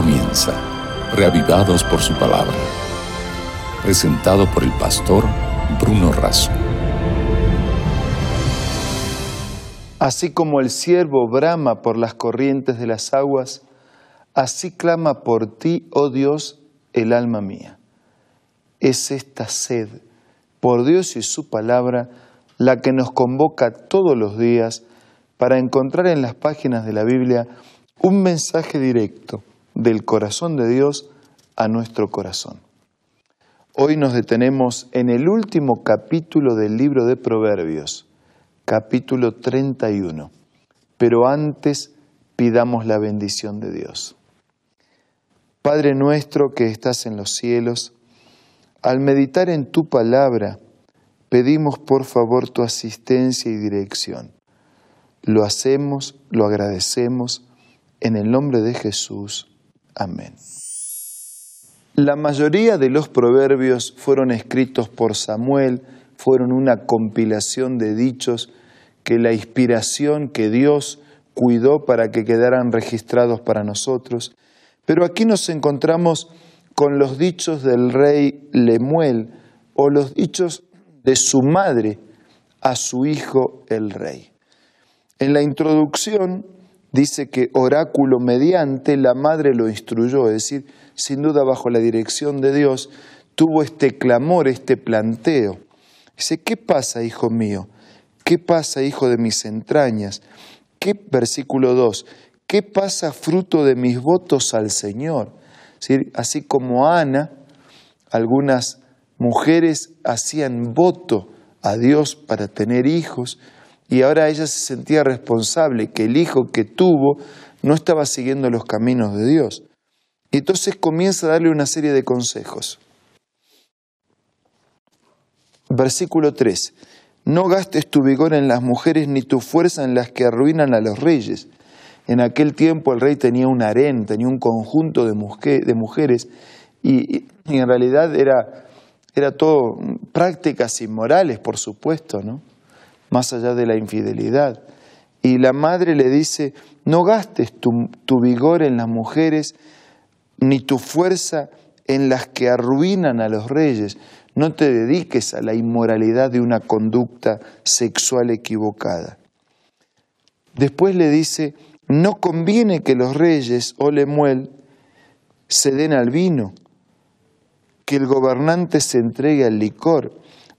comienza, reavivados por su palabra. Presentado por el pastor Bruno Razo. Así como el siervo brama por las corrientes de las aguas, así clama por ti, oh Dios, el alma mía. Es esta sed por Dios y su palabra la que nos convoca todos los días para encontrar en las páginas de la Biblia un mensaje directo del corazón de Dios a nuestro corazón. Hoy nos detenemos en el último capítulo del libro de Proverbios, capítulo 31, pero antes pidamos la bendición de Dios. Padre nuestro que estás en los cielos, al meditar en tu palabra, pedimos por favor tu asistencia y dirección. Lo hacemos, lo agradecemos, en el nombre de Jesús. Amén. La mayoría de los proverbios fueron escritos por Samuel, fueron una compilación de dichos que la inspiración que Dios cuidó para que quedaran registrados para nosotros. Pero aquí nos encontramos con los dichos del rey Lemuel o los dichos de su madre a su hijo el rey. En la introducción dice que oráculo mediante la madre lo instruyó, es decir, sin duda bajo la dirección de Dios, tuvo este clamor, este planteo. Dice, ¿qué pasa, hijo mío? ¿Qué pasa, hijo de mis entrañas? ¿Qué, versículo 2, ¿qué pasa fruto de mis votos al Señor? Así como Ana, algunas mujeres hacían voto a Dios para tener hijos, y ahora ella se sentía responsable que el hijo que tuvo no estaba siguiendo los caminos de Dios. Y entonces comienza a darle una serie de consejos. Versículo 3. No gastes tu vigor en las mujeres ni tu fuerza en las que arruinan a los reyes. En aquel tiempo el rey tenía un harén, tenía un conjunto de, mujeres y, en realidad era, era todo prácticas inmorales, por supuesto, ¿no? Más allá de la infidelidad. Y la madre le dice, no gastes tu, vigor en las mujeres, ni tu fuerza en las que arruinan a los reyes. No te dediques a la inmoralidad de una conducta sexual equivocada. Después le dice, no conviene que los reyes o Lemuel se den al vino, que el gobernante se entregue al licor,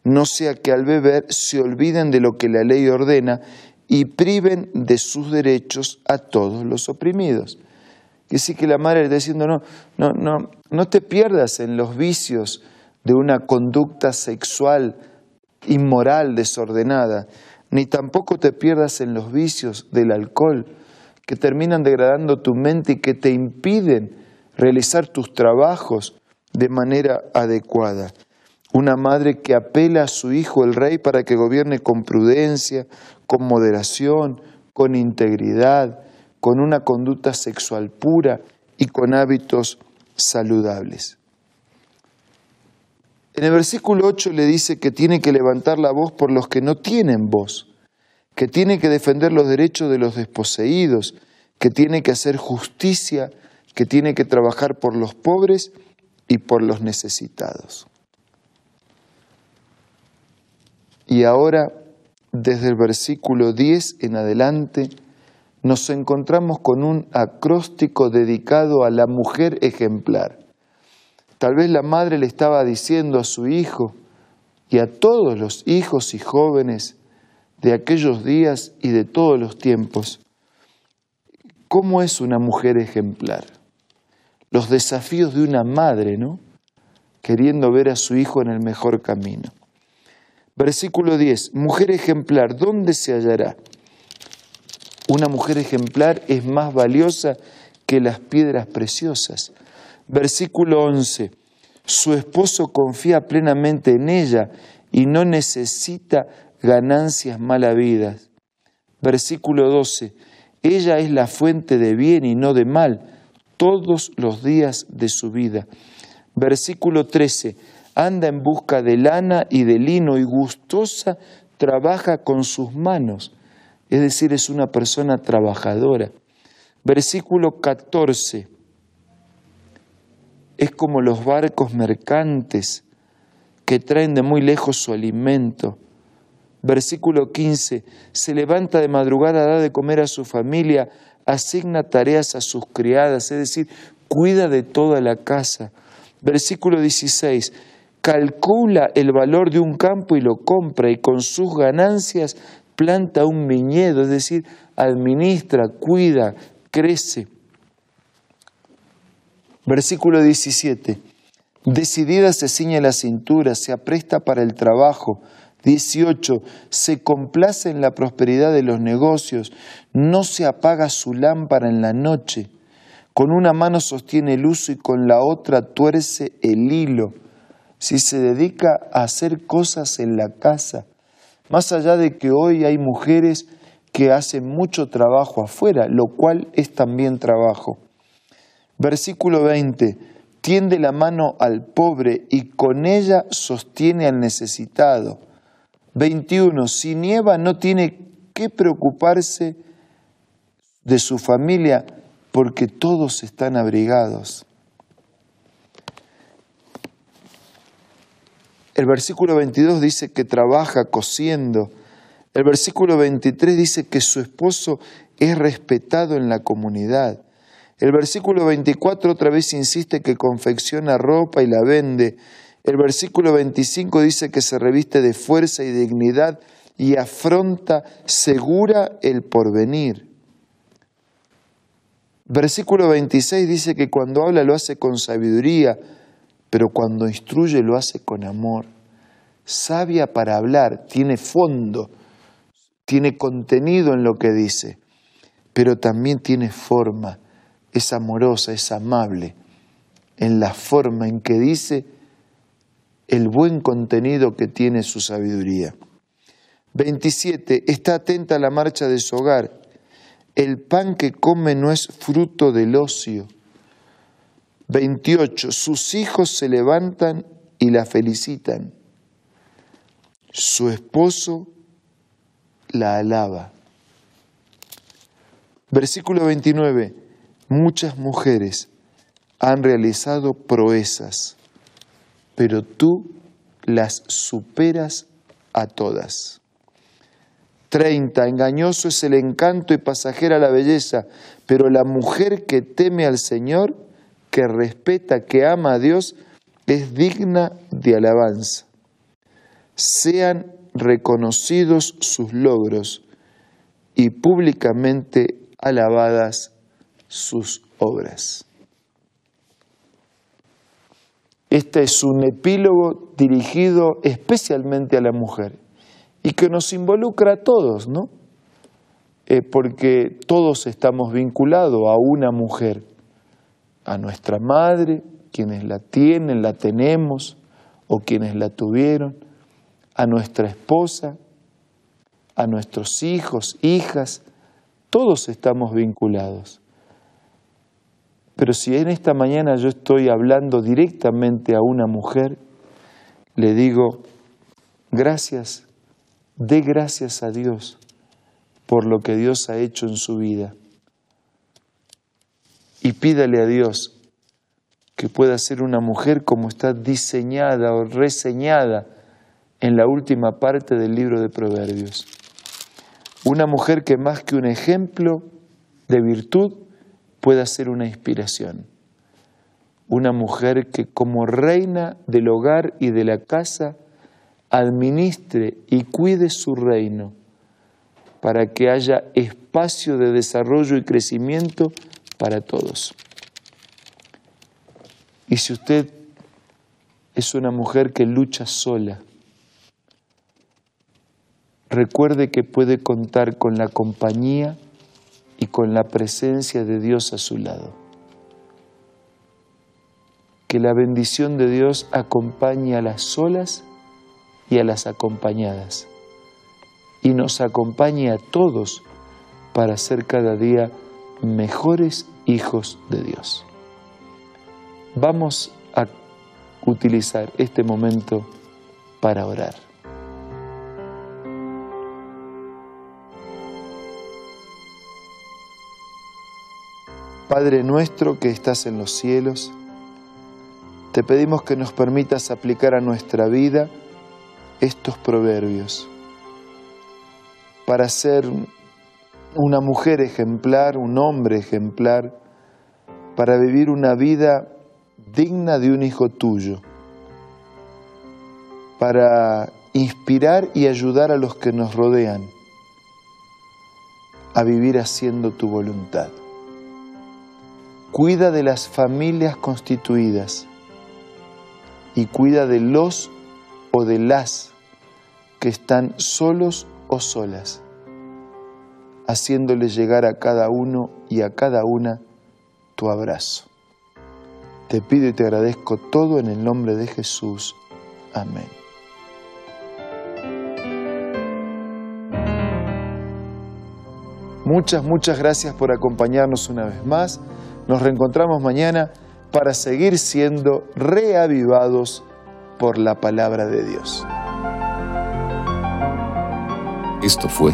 no sea que al beber se olviden de lo que la ley ordena y priven de sus derechos a todos los oprimidos. Que sí que la madre está diciendo, no, no, no, no te pierdas en los vicios de una conducta sexual inmoral, desordenada, ni tampoco te pierdas en los vicios del alcohol, que terminan degradando tu mente y que te impiden realizar tus trabajos de manera adecuada una madre que apela a su hijo el rey para que gobierne con prudencia, con moderación, con integridad, con una conducta sexual pura y con hábitos saludables. En el versículo 8 le dice que tiene que levantar la voz por los que no tienen voz, que tiene que defender los derechos de los desposeídos, que tiene que hacer justicia, que tiene que trabajar por los pobres y por los necesitados. Y ahora, desde el versículo 10 en adelante, nos encontramos con un acróstico dedicado a la mujer ejemplar. Tal vez la madre le estaba diciendo a su hijo y a todos los hijos y jóvenes de aquellos días y de todos los tiempos, ¿cómo es una mujer ejemplar? Los desafíos de una madre, ¿no? Queriendo ver a su hijo en el mejor camino. Versículo 10, mujer ejemplar, ¿dónde se hallará? Una mujer ejemplar es más valiosa que las piedras preciosas. Versículo 11, su esposo confía plenamente en ella y no necesita ganancias mal habidas. Versículo 12, ella es la fuente de bien y no de mal todos los días de su vida. Versículo 13, anda en busca de lana y de lino y gustosa trabaja con sus manos, es decir, es una persona trabajadora. Versículo 14. es como los barcos mercantes que traen de muy lejos su alimento. Versículo 15, se levanta de madrugada, da de comer a su familia, asigna tareas a sus criadas, es decir, cuida de toda la casa. Versículo 16, calcula el valor de un campo y lo compra y con sus ganancias planta un viñedo, es decir, administra, cuida, crece. Versículo 17. Decidida se ciñe la cintura, se apresta para el trabajo. 18. Se complace en la prosperidad de los negocios, no se apaga su lámpara en la noche. Con una mano sostiene el uso y con la otra tuerce el hilo. Si se dedica a hacer cosas en la casa, más allá de que hoy hay mujeres que hacen mucho trabajo afuera, lo cual es también trabajo. Versículo 20, tiende la mano al pobre y con ella sostiene al necesitado. 21, si nieva no tiene que preocuparse de su familia porque todos están abrigados. El versículo 22 dice que trabaja cosiendo. El versículo 23 dice que su esposo es respetado en la comunidad. El versículo 24 otra vez insiste que confecciona ropa y la vende. El versículo 25 dice que se reviste de fuerza y dignidad y afronta segura el porvenir. Versículo 26 dice que cuando habla lo hace con sabiduría, pero cuando instruye lo hace con amor. Sabia para hablar, tiene fondo, tiene contenido en lo que dice, pero también tiene forma, es amorosa, es amable, en la forma en que dice el buen contenido que tiene su sabiduría. 27. Está atenta a la marcha de su hogar. El pan que come no es fruto del ocio 28. Sus hijos se levantan y la felicitan. Su esposo la alaba. Versículo 29. Muchas mujeres han realizado proezas, pero tú las superas a todas. 30. Engañoso es el encanto y pasajera la belleza, pero la mujer que teme al Señor que respeta, que ama a Dios, es digna de alabanza. Sean reconocidos sus logros y públicamente alabadas sus obras. Este es un epílogo dirigido especialmente a la mujer y que nos involucra a todos, ¿no? Eh, porque todos estamos vinculados a una mujer a nuestra madre, quienes la tienen, la tenemos, o quienes la tuvieron, a nuestra esposa, a nuestros hijos, hijas, todos estamos vinculados. Pero si en esta mañana yo estoy hablando directamente a una mujer, le digo, gracias, dé gracias a Dios por lo que Dios ha hecho en su vida y pídale a Dios que pueda ser una mujer como está diseñada o reseñada en la última parte del libro de Proverbios. Una mujer que más que un ejemplo de virtud pueda ser una inspiración. Una mujer que como reina del hogar y de la casa administre y cuide su reino para que haya espacio de desarrollo y crecimiento para todos. Y si usted es una mujer que lucha sola, recuerde que puede contar con la compañía y con la presencia de Dios a su lado. Que la bendición de Dios acompañe a las solas y a las acompañadas y nos acompañe a todos para ser cada día mejores hijos de Dios. Vamos a utilizar este momento para orar. Padre nuestro que estás en los cielos, te pedimos que nos permitas aplicar a nuestra vida estos proverbios para ser una mujer ejemplar, un hombre ejemplar, para vivir una vida digna de un hijo tuyo, para inspirar y ayudar a los que nos rodean a vivir haciendo tu voluntad. Cuida de las familias constituidas y cuida de los o de las que están solos o solas, haciéndole llegar a cada uno y a cada una tu abrazo. Te pido y te agradezco todo en el nombre de Jesús. Amén. Muchas, muchas gracias por acompañarnos una vez más. Nos reencontramos mañana para seguir siendo reavivados por la palabra de Dios. Esto fue